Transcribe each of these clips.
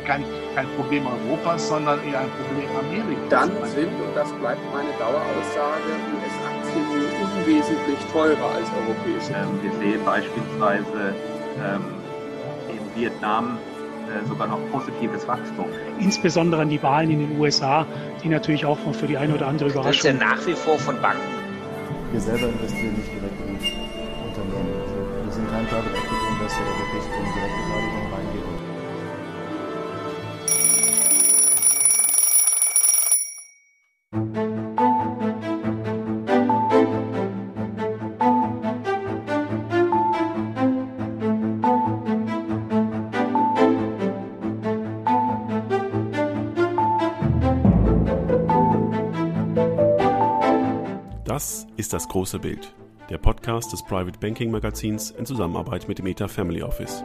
kein, kein Problem Europas, sondern eher ein Problem Amerikas. Dann sind, und das bleibt meine Daueraussage, US-Aktien unwesentlich teurer als europäische. Ähm, wir sehen beispielsweise ähm, in Vietnam äh, sogar noch positives Wachstum. Insbesondere an die Wahlen in den USA, die natürlich auch für die eine oder andere Überraschung. Das ist ja nach wie vor von Banken. Wir selber investieren nicht direkt ist das große Bild, der Podcast des Private Banking Magazins in Zusammenarbeit mit dem ETA Family Office.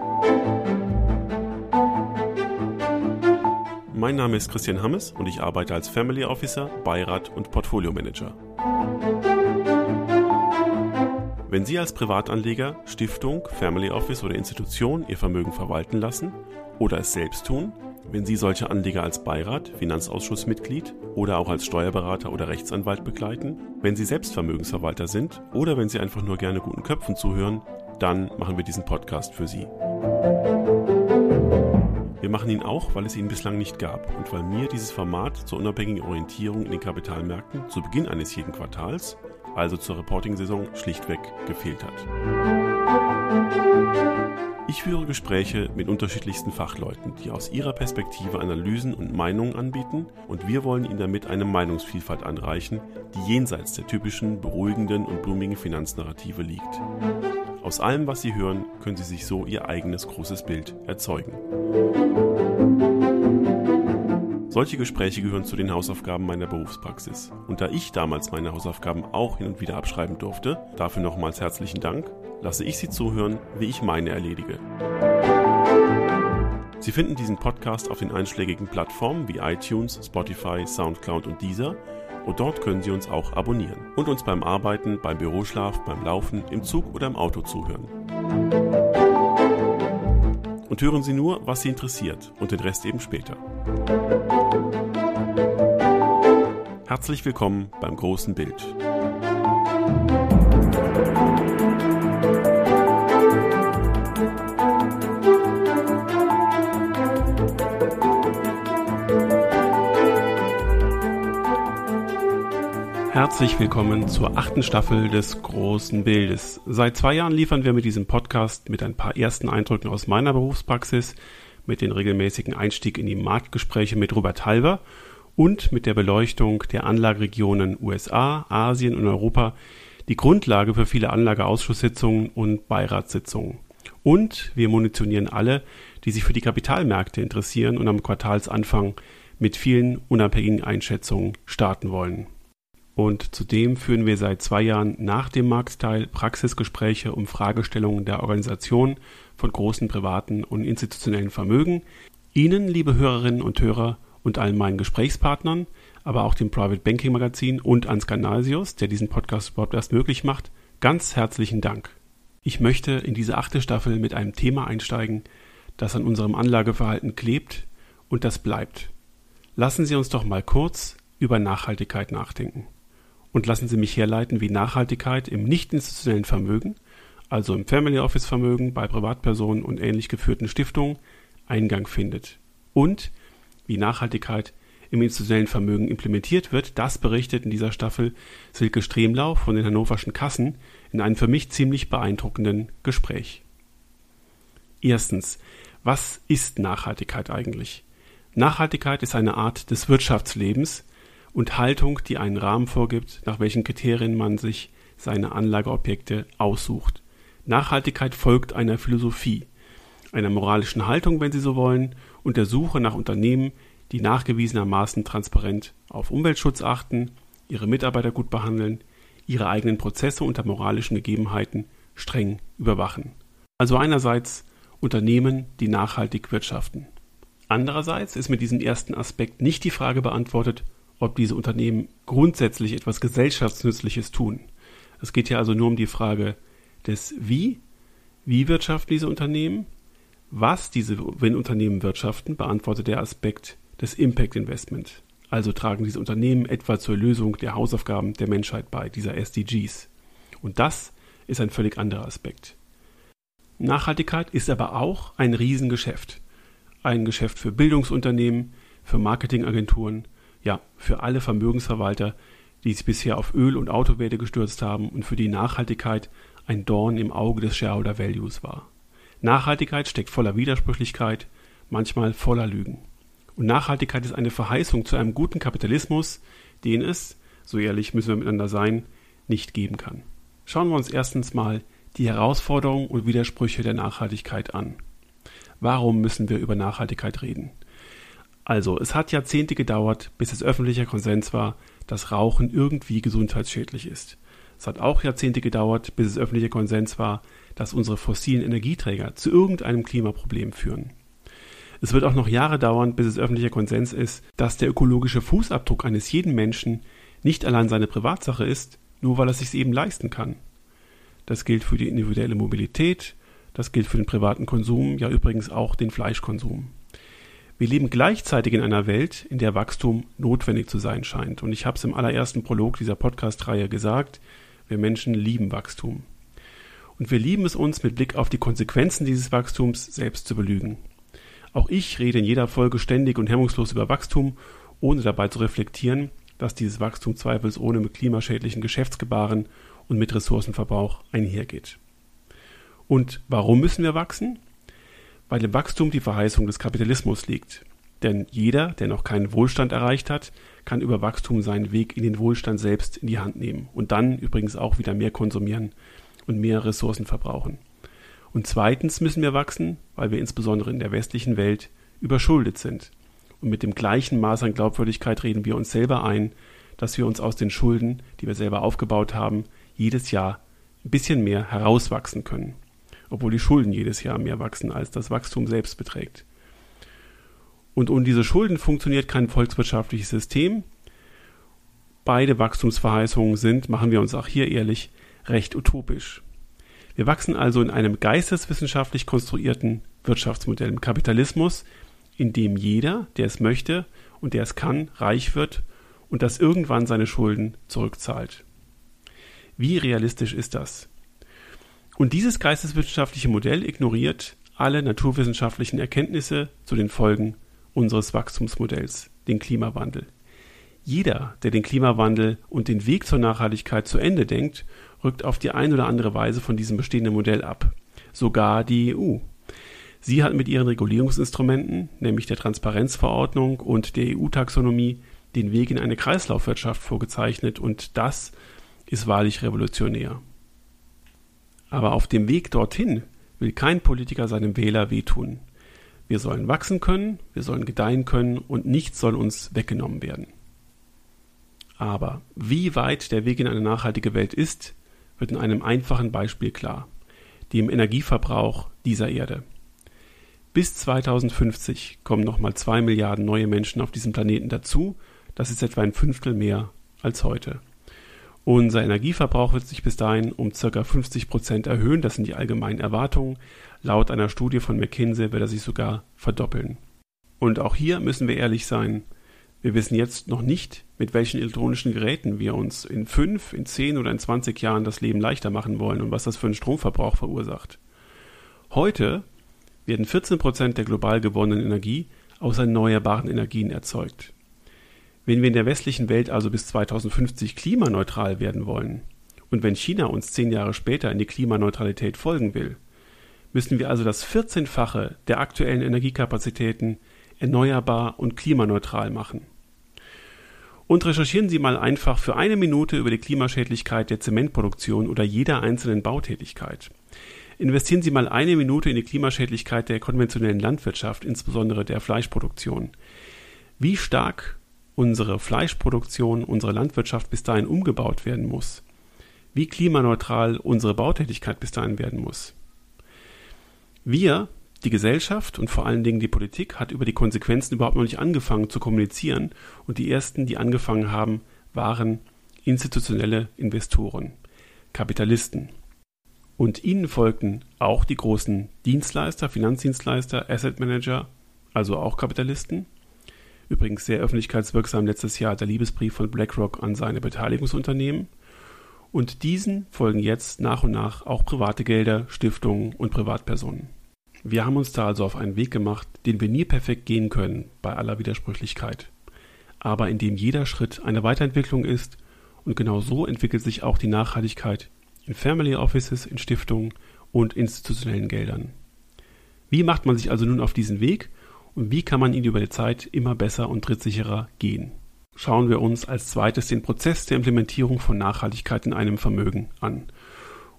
Mein Name ist Christian Hammes und ich arbeite als Family Officer, Beirat und Portfolio Manager. Wenn Sie als Privatanleger, Stiftung, Family Office oder Institution Ihr Vermögen verwalten lassen oder es selbst tun, wenn Sie solche Anleger als Beirat, Finanzausschussmitglied oder auch als Steuerberater oder Rechtsanwalt begleiten, wenn Sie selbst Vermögensverwalter sind oder wenn Sie einfach nur gerne guten Köpfen zuhören, dann machen wir diesen Podcast für Sie. Wir machen ihn auch, weil es ihn bislang nicht gab und weil mir dieses Format zur unabhängigen Orientierung in den Kapitalmärkten zu Beginn eines jeden Quartals, also zur Reporting-Saison, schlichtweg gefehlt hat. Ich führe Gespräche mit unterschiedlichsten Fachleuten, die aus ihrer Perspektive Analysen und Meinungen anbieten und wir wollen ihnen damit eine Meinungsvielfalt anreichen, die jenseits der typischen beruhigenden und blumigen Finanznarrative liegt. Aus allem, was Sie hören, können Sie sich so Ihr eigenes großes Bild erzeugen. Solche Gespräche gehören zu den Hausaufgaben meiner Berufspraxis. Und da ich damals meine Hausaufgaben auch hin und wieder abschreiben durfte, dafür nochmals herzlichen Dank, lasse ich Sie zuhören, wie ich meine erledige. Sie finden diesen Podcast auf den einschlägigen Plattformen wie iTunes, Spotify, SoundCloud und Deezer und dort können Sie uns auch abonnieren und uns beim Arbeiten, beim Büroschlaf, beim Laufen, im Zug oder im Auto zuhören. Und hören Sie nur, was Sie interessiert und den Rest eben später. Herzlich willkommen beim großen Bild. Herzlich willkommen zur achten Staffel des großen Bildes. Seit zwei Jahren liefern wir mit diesem Podcast mit ein paar ersten Eindrücken aus meiner Berufspraxis, mit den regelmäßigen Einstieg in die Marktgespräche mit Robert Halver und mit der Beleuchtung der Anlageregionen USA, Asien und Europa die Grundlage für viele Anlageausschusssitzungen und Beiratssitzungen. Und wir munitionieren alle, die sich für die Kapitalmärkte interessieren und am Quartalsanfang mit vielen unabhängigen Einschätzungen starten wollen. Und zudem führen wir seit zwei Jahren nach dem Marktteil Praxisgespräche um Fragestellungen der Organisation von großen privaten und institutionellen Vermögen. Ihnen, liebe Hörerinnen und Hörer, und allen meinen Gesprächspartnern, aber auch dem Private Banking Magazin und Ans Canasius, der diesen Podcast überhaupt erst möglich macht, ganz herzlichen Dank. Ich möchte in diese achte Staffel mit einem Thema einsteigen, das an unserem Anlageverhalten klebt und das bleibt. Lassen Sie uns doch mal kurz über Nachhaltigkeit nachdenken und lassen Sie mich herleiten, wie Nachhaltigkeit im nicht institutionellen Vermögen, also im Family Office Vermögen bei Privatpersonen und ähnlich geführten Stiftungen, Eingang findet. Und wie Nachhaltigkeit im institutionellen Vermögen implementiert wird, das berichtet in dieser Staffel Silke Stremlau von den Hannoverschen Kassen in einem für mich ziemlich beeindruckenden Gespräch. Erstens, was ist Nachhaltigkeit eigentlich? Nachhaltigkeit ist eine Art des Wirtschaftslebens, und Haltung, die einen Rahmen vorgibt, nach welchen Kriterien man sich seine Anlageobjekte aussucht. Nachhaltigkeit folgt einer Philosophie, einer moralischen Haltung, wenn Sie so wollen, und der Suche nach Unternehmen, die nachgewiesenermaßen transparent auf Umweltschutz achten, ihre Mitarbeiter gut behandeln, ihre eigenen Prozesse unter moralischen Gegebenheiten streng überwachen. Also einerseits Unternehmen, die nachhaltig wirtschaften. Andererseits ist mit diesem ersten Aspekt nicht die Frage beantwortet, ob diese Unternehmen grundsätzlich etwas Gesellschaftsnützliches tun. Es geht ja also nur um die Frage des Wie. Wie wirtschaften diese Unternehmen? Was diese Gewinnunternehmen wirtschaften, beantwortet der Aspekt des Impact Investment. Also tragen diese Unternehmen etwa zur Lösung der Hausaufgaben der Menschheit bei, dieser SDGs. Und das ist ein völlig anderer Aspekt. Nachhaltigkeit ist aber auch ein Riesengeschäft. Ein Geschäft für Bildungsunternehmen, für Marketingagenturen, ja, für alle Vermögensverwalter, die sich bisher auf Öl- und Autowerte gestürzt haben und für die Nachhaltigkeit ein Dorn im Auge des Shareholder Values war. Nachhaltigkeit steckt voller Widersprüchlichkeit, manchmal voller Lügen. Und Nachhaltigkeit ist eine Verheißung zu einem guten Kapitalismus, den es, so ehrlich müssen wir miteinander sein, nicht geben kann. Schauen wir uns erstens mal die Herausforderungen und Widersprüche der Nachhaltigkeit an. Warum müssen wir über Nachhaltigkeit reden? Also, es hat Jahrzehnte gedauert, bis es öffentlicher Konsens war, dass Rauchen irgendwie gesundheitsschädlich ist. Es hat auch Jahrzehnte gedauert, bis es öffentlicher Konsens war, dass unsere fossilen Energieträger zu irgendeinem Klimaproblem führen. Es wird auch noch Jahre dauern, bis es öffentlicher Konsens ist, dass der ökologische Fußabdruck eines jeden Menschen nicht allein seine Privatsache ist, nur weil er sich eben leisten kann. Das gilt für die individuelle Mobilität, das gilt für den privaten Konsum, ja übrigens auch den Fleischkonsum. Wir leben gleichzeitig in einer Welt, in der Wachstum notwendig zu sein scheint. Und ich habe es im allerersten Prolog dieser Podcast-Reihe gesagt, wir Menschen lieben Wachstum. Und wir lieben es uns, mit Blick auf die Konsequenzen dieses Wachstums selbst zu belügen. Auch ich rede in jeder Folge ständig und hemmungslos über Wachstum, ohne dabei zu reflektieren, dass dieses Wachstum zweifelsohne mit klimaschädlichen Geschäftsgebaren und mit Ressourcenverbrauch einhergeht. Und warum müssen wir wachsen? Weil im Wachstum die Verheißung des Kapitalismus liegt. Denn jeder, der noch keinen Wohlstand erreicht hat, kann über Wachstum seinen Weg in den Wohlstand selbst in die Hand nehmen und dann übrigens auch wieder mehr konsumieren und mehr Ressourcen verbrauchen. Und zweitens müssen wir wachsen, weil wir insbesondere in der westlichen Welt überschuldet sind. Und mit dem gleichen Maß an Glaubwürdigkeit reden wir uns selber ein, dass wir uns aus den Schulden, die wir selber aufgebaut haben, jedes Jahr ein bisschen mehr herauswachsen können. Obwohl die Schulden jedes Jahr mehr wachsen, als das Wachstum selbst beträgt. Und ohne diese Schulden funktioniert kein volkswirtschaftliches System. Beide Wachstumsverheißungen sind, machen wir uns auch hier ehrlich, recht utopisch. Wir wachsen also in einem geisteswissenschaftlich konstruierten Wirtschaftsmodell im Kapitalismus, in dem jeder, der es möchte und der es kann, reich wird und das irgendwann seine Schulden zurückzahlt. Wie realistisch ist das? Und dieses geisteswissenschaftliche Modell ignoriert alle naturwissenschaftlichen Erkenntnisse zu den Folgen unseres Wachstumsmodells, den Klimawandel. Jeder, der den Klimawandel und den Weg zur Nachhaltigkeit zu Ende denkt, rückt auf die eine oder andere Weise von diesem bestehenden Modell ab. Sogar die EU. Sie hat mit ihren Regulierungsinstrumenten, nämlich der Transparenzverordnung und der EU-Taxonomie, den Weg in eine Kreislaufwirtschaft vorgezeichnet und das ist wahrlich revolutionär. Aber auf dem Weg dorthin will kein Politiker seinem Wähler wehtun. Wir sollen wachsen können, wir sollen gedeihen können und nichts soll uns weggenommen werden. Aber wie weit der Weg in eine nachhaltige Welt ist, wird in einem einfachen Beispiel klar, dem Energieverbrauch dieser Erde. Bis 2050 kommen nochmal zwei Milliarden neue Menschen auf diesem Planeten dazu, das ist etwa ein Fünftel mehr als heute. Unser Energieverbrauch wird sich bis dahin um ca. 50 Prozent erhöhen, das sind die allgemeinen Erwartungen. Laut einer Studie von McKinsey wird er sich sogar verdoppeln. Und auch hier müssen wir ehrlich sein. Wir wissen jetzt noch nicht, mit welchen elektronischen Geräten wir uns in fünf, in zehn oder in 20 Jahren das Leben leichter machen wollen und was das für einen Stromverbrauch verursacht. Heute werden 14 Prozent der global gewonnenen Energie aus erneuerbaren Energien erzeugt. Wenn wir in der westlichen Welt also bis 2050 klimaneutral werden wollen und wenn China uns zehn Jahre später in die Klimaneutralität folgen will, müssen wir also das 14-fache der aktuellen Energiekapazitäten erneuerbar und klimaneutral machen. Und recherchieren Sie mal einfach für eine Minute über die Klimaschädlichkeit der Zementproduktion oder jeder einzelnen Bautätigkeit. Investieren Sie mal eine Minute in die Klimaschädlichkeit der konventionellen Landwirtschaft, insbesondere der Fleischproduktion. Wie stark unsere Fleischproduktion, unsere Landwirtschaft bis dahin umgebaut werden muss. Wie klimaneutral unsere Bautätigkeit bis dahin werden muss. Wir, die Gesellschaft und vor allen Dingen die Politik, hat über die Konsequenzen überhaupt noch nicht angefangen zu kommunizieren und die ersten, die angefangen haben, waren institutionelle Investoren, Kapitalisten. Und ihnen folgten auch die großen Dienstleister, Finanzdienstleister, Asset Manager, also auch Kapitalisten. Übrigens sehr öffentlichkeitswirksam letztes Jahr der Liebesbrief von BlackRock an seine Beteiligungsunternehmen. Und diesen folgen jetzt nach und nach auch private Gelder, Stiftungen und Privatpersonen. Wir haben uns da also auf einen Weg gemacht, den wir nie perfekt gehen können, bei aller Widersprüchlichkeit. Aber in dem jeder Schritt eine Weiterentwicklung ist und genau so entwickelt sich auch die Nachhaltigkeit in Family Offices, in Stiftungen und institutionellen Geldern. Wie macht man sich also nun auf diesen Weg und wie kann man ihn über die Zeit immer besser und trittsicherer gehen? Schauen wir uns als zweites den Prozess der Implementierung von Nachhaltigkeit in einem Vermögen an.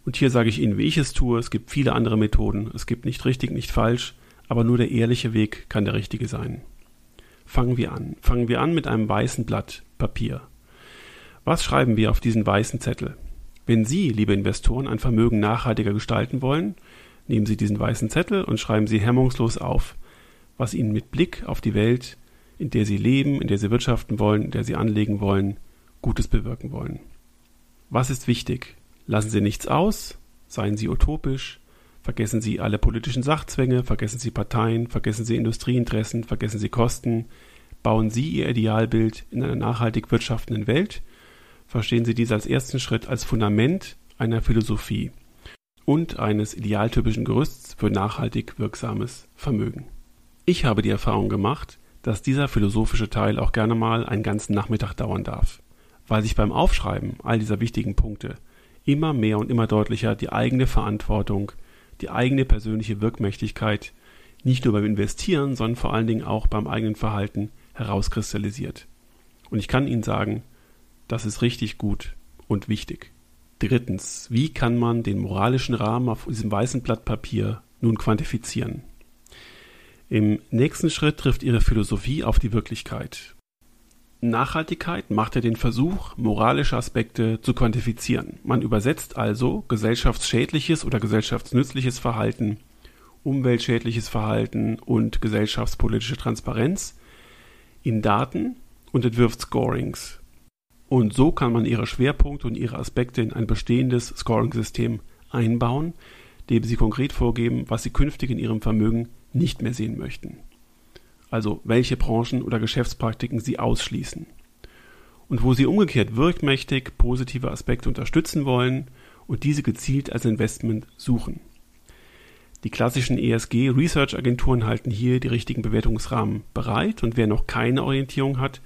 Und hier sage ich Ihnen, wie ich es tue. Es gibt viele andere Methoden. Es gibt nicht richtig, nicht falsch, aber nur der ehrliche Weg kann der richtige sein. Fangen wir an. Fangen wir an mit einem weißen Blatt Papier. Was schreiben wir auf diesen weißen Zettel? Wenn Sie, liebe Investoren, ein Vermögen nachhaltiger gestalten wollen, nehmen Sie diesen weißen Zettel und schreiben Sie hemmungslos auf, was Ihnen mit Blick auf die Welt, in der Sie leben, in der Sie wirtschaften wollen, in der Sie anlegen wollen, Gutes bewirken wollen. Was ist wichtig? Lassen Sie nichts aus, seien Sie utopisch, vergessen Sie alle politischen Sachzwänge, vergessen Sie Parteien, vergessen Sie Industrieinteressen, vergessen Sie Kosten, bauen Sie Ihr Idealbild in einer nachhaltig wirtschaftenden Welt – verstehen Sie dies als ersten Schritt als Fundament einer Philosophie und eines idealtypischen Gerüsts für nachhaltig wirksames Vermögen. Ich habe die Erfahrung gemacht, dass dieser philosophische Teil auch gerne mal einen ganzen Nachmittag dauern darf, weil sich beim Aufschreiben all dieser wichtigen Punkte immer mehr und immer deutlicher die eigene Verantwortung, die eigene persönliche Wirkmächtigkeit nicht nur beim Investieren, sondern vor allen Dingen auch beim eigenen Verhalten herauskristallisiert. Und ich kann Ihnen sagen, das ist richtig gut und wichtig. Drittens, wie kann man den moralischen Rahmen auf diesem weißen Blatt Papier nun quantifizieren? Im nächsten Schritt trifft Ihre Philosophie auf die Wirklichkeit. Nachhaltigkeit macht ja den Versuch, moralische Aspekte zu quantifizieren. Man übersetzt also gesellschaftsschädliches oder gesellschaftsnützliches Verhalten, umweltschädliches Verhalten und gesellschaftspolitische Transparenz in Daten und entwirft Scorings, und so kann man ihre Schwerpunkte und ihre Aspekte in ein bestehendes Scoring-System einbauen, dem sie konkret vorgeben, was sie künftig in ihrem Vermögen nicht mehr sehen möchten. Also welche Branchen oder Geschäftspraktiken sie ausschließen. Und wo sie umgekehrt wirkmächtig positive Aspekte unterstützen wollen und diese gezielt als Investment suchen. Die klassischen ESG-Research-Agenturen halten hier die richtigen Bewertungsrahmen bereit und wer noch keine Orientierung hat,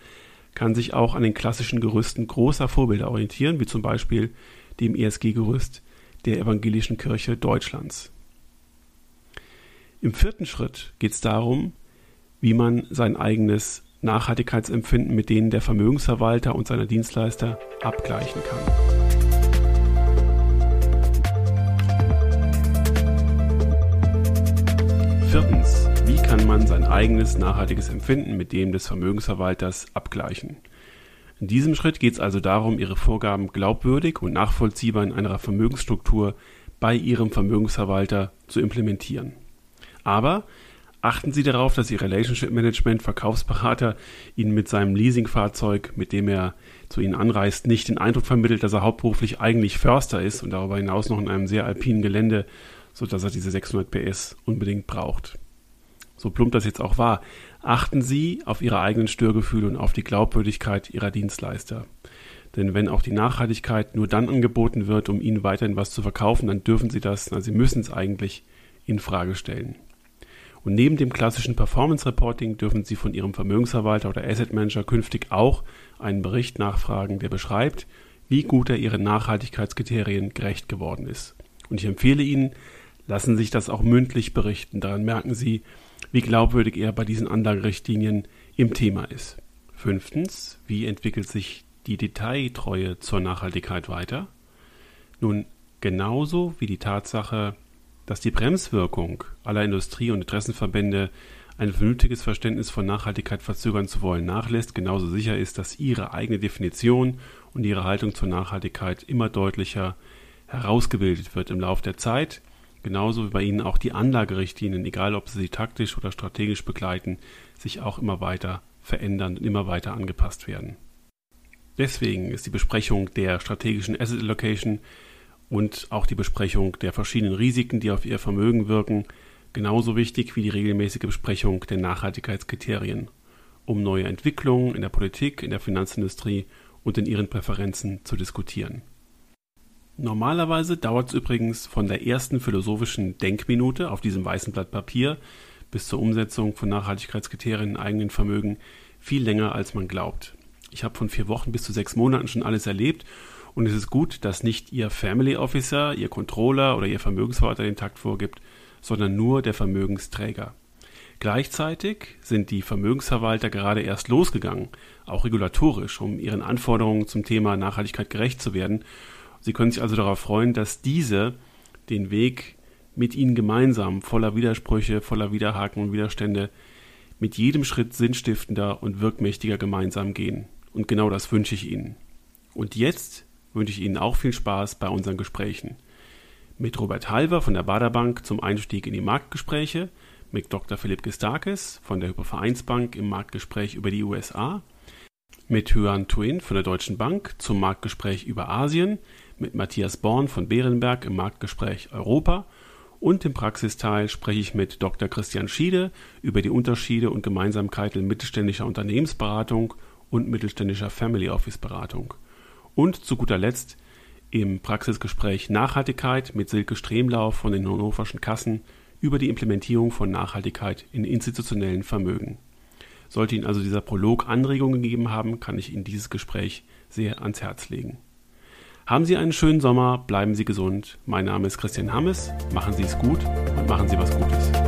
kann sich auch an den klassischen Gerüsten großer Vorbilder orientieren, wie zum Beispiel dem ESG-Gerüst der Evangelischen Kirche Deutschlands. Im vierten Schritt geht es darum, wie man sein eigenes Nachhaltigkeitsempfinden mit denen der Vermögensverwalter und seiner Dienstleister abgleichen kann. Viertens kann man sein eigenes nachhaltiges Empfinden mit dem des Vermögensverwalters abgleichen. In diesem Schritt geht es also darum, Ihre Vorgaben glaubwürdig und nachvollziehbar in einer Vermögensstruktur bei Ihrem Vermögensverwalter zu implementieren. Aber achten Sie darauf, dass Ihr Relationship Management Verkaufsberater Ihnen mit seinem Leasingfahrzeug, mit dem er zu Ihnen anreist, nicht den Eindruck vermittelt, dass er hauptberuflich eigentlich Förster ist und darüber hinaus noch in einem sehr alpinen Gelände, sodass er diese 600 PS unbedingt braucht so plump das jetzt auch war, achten Sie auf Ihre eigenen Störgefühle und auf die Glaubwürdigkeit Ihrer Dienstleister. Denn wenn auch die Nachhaltigkeit nur dann angeboten wird, um Ihnen weiterhin was zu verkaufen, dann dürfen Sie das, na, Sie müssen es eigentlich in Frage stellen. Und neben dem klassischen Performance Reporting dürfen Sie von Ihrem Vermögensverwalter oder Asset Manager künftig auch einen Bericht nachfragen, der beschreibt, wie gut er Ihren Nachhaltigkeitskriterien gerecht geworden ist. Und ich empfehle Ihnen, lassen Sie sich das auch mündlich berichten. Daran merken Sie, wie glaubwürdig er bei diesen Anlagerichtlinien im Thema ist. Fünftens, wie entwickelt sich die Detailtreue zur Nachhaltigkeit weiter? Nun, genauso wie die Tatsache, dass die Bremswirkung aller Industrie- und Interessenverbände ein vernünftiges Verständnis von Nachhaltigkeit verzögern zu wollen nachlässt, genauso sicher ist, dass ihre eigene Definition und ihre Haltung zur Nachhaltigkeit immer deutlicher herausgebildet wird im Laufe der Zeit genauso wie bei Ihnen auch die Anlagerichtlinien, egal ob Sie sie taktisch oder strategisch begleiten, sich auch immer weiter verändern und immer weiter angepasst werden. Deswegen ist die Besprechung der strategischen Asset Allocation und auch die Besprechung der verschiedenen Risiken, die auf Ihr Vermögen wirken, genauso wichtig wie die regelmäßige Besprechung der Nachhaltigkeitskriterien, um neue Entwicklungen in der Politik, in der Finanzindustrie und in Ihren Präferenzen zu diskutieren. Normalerweise dauert es übrigens von der ersten philosophischen Denkminute auf diesem weißen Blatt Papier bis zur Umsetzung von Nachhaltigkeitskriterien in eigenen Vermögen viel länger, als man glaubt. Ich habe von vier Wochen bis zu sechs Monaten schon alles erlebt und es ist gut, dass nicht Ihr Family Officer, Ihr Controller oder Ihr Vermögensverwalter den Takt vorgibt, sondern nur der Vermögensträger. Gleichzeitig sind die Vermögensverwalter gerade erst losgegangen, auch regulatorisch, um ihren Anforderungen zum Thema Nachhaltigkeit gerecht zu werden Sie können sich also darauf freuen, dass diese den Weg mit Ihnen gemeinsam, voller Widersprüche, voller Widerhaken und Widerstände, mit jedem Schritt sinnstiftender und wirkmächtiger gemeinsam gehen. Und genau das wünsche ich Ihnen. Und jetzt wünsche ich Ihnen auch viel Spaß bei unseren Gesprächen. Mit Robert Halver von der Baderbank zum Einstieg in die Marktgespräche, mit Dr. Philipp Gestakis von der Hypervereinsbank im Marktgespräch über die USA, mit Huan Tuin von der Deutschen Bank zum Marktgespräch über Asien, mit Matthias Born von Bärenberg im Marktgespräch Europa und im Praxisteil spreche ich mit Dr. Christian Schiede über die Unterschiede und Gemeinsamkeiten mittelständischer Unternehmensberatung und mittelständischer Family Office Beratung. Und zu guter Letzt im Praxisgespräch Nachhaltigkeit mit Silke Stremlau von den Hannoverschen Kassen über die Implementierung von Nachhaltigkeit in institutionellen Vermögen. Sollte Ihnen also dieser Prolog Anregungen gegeben haben, kann ich Ihnen dieses Gespräch sehr ans Herz legen. Haben Sie einen schönen Sommer, bleiben Sie gesund. Mein Name ist Christian Hammes. Machen Sie es gut und machen Sie was Gutes.